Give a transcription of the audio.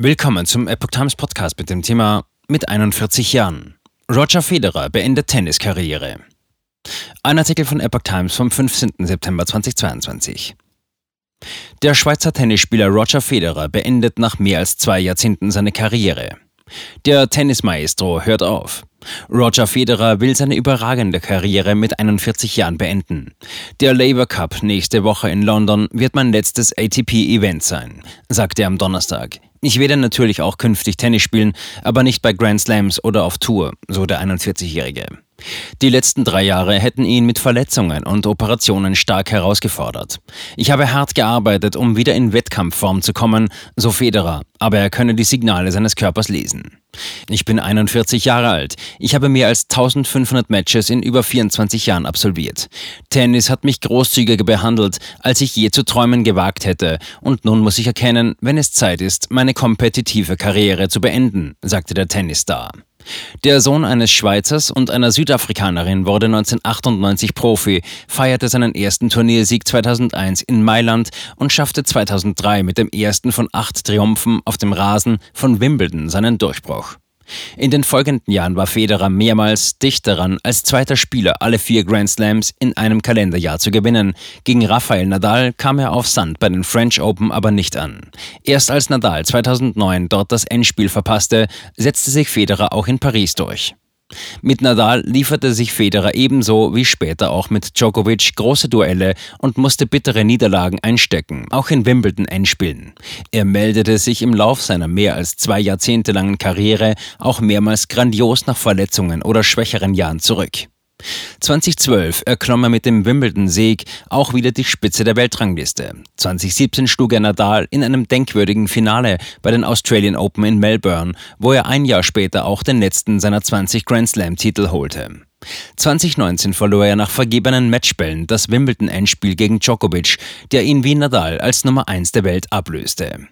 Willkommen zum Epoch Times Podcast mit dem Thema Mit 41 Jahren. Roger Federer beendet Tenniskarriere. Ein Artikel von Epoch Times vom 15. September 2022. Der Schweizer Tennisspieler Roger Federer beendet nach mehr als zwei Jahrzehnten seine Karriere. Der Tennismaestro hört auf. Roger Federer will seine überragende Karriere mit 41 Jahren beenden. Der Labour Cup nächste Woche in London wird mein letztes ATP-Event sein, sagte er am Donnerstag. Ich werde natürlich auch künftig Tennis spielen, aber nicht bei Grand Slams oder auf Tour, so der 41-Jährige. Die letzten drei Jahre hätten ihn mit Verletzungen und Operationen stark herausgefordert. Ich habe hart gearbeitet, um wieder in Wettkampfform zu kommen, so Federer, aber er könne die Signale seines Körpers lesen. Ich bin 41 Jahre alt. Ich habe mehr als 1500 Matches in über 24 Jahren absolviert. Tennis hat mich großzügiger behandelt, als ich je zu träumen gewagt hätte. Und nun muss ich erkennen, wenn es Zeit ist, meine kompetitive Karriere zu beenden, sagte der Tennisstar. Der Sohn eines Schweizers und einer Südafrikanerin wurde 1998 Profi, feierte seinen ersten Turniersieg 2001 in Mailand und schaffte 2003 mit dem ersten von acht Triumphen auf dem Rasen von Wimbledon seinen Durchbruch. In den folgenden Jahren war Federer mehrmals dicht daran, als zweiter Spieler alle vier Grand Slams in einem Kalenderjahr zu gewinnen. Gegen Rafael Nadal kam er auf Sand bei den French Open aber nicht an. Erst als Nadal 2009 dort das Endspiel verpasste, setzte sich Federer auch in Paris durch. Mit Nadal lieferte sich Federer ebenso wie später auch mit Djokovic große Duelle und musste bittere Niederlagen einstecken, auch in Wimbledon Endspielen. Er meldete sich im Lauf seiner mehr als zwei Jahrzehnte langen Karriere auch mehrmals grandios nach Verletzungen oder schwächeren Jahren zurück. 2012 erklomm er mit dem Wimbledon-Sieg auch wieder die Spitze der Weltrangliste. 2017 schlug er Nadal in einem denkwürdigen Finale bei den Australian Open in Melbourne, wo er ein Jahr später auch den letzten seiner 20 Grand Slam-Titel holte. 2019 verlor er nach vergebenen Matchbällen das Wimbledon-Endspiel gegen Djokovic, der ihn wie Nadal als Nummer 1 der Welt ablöste.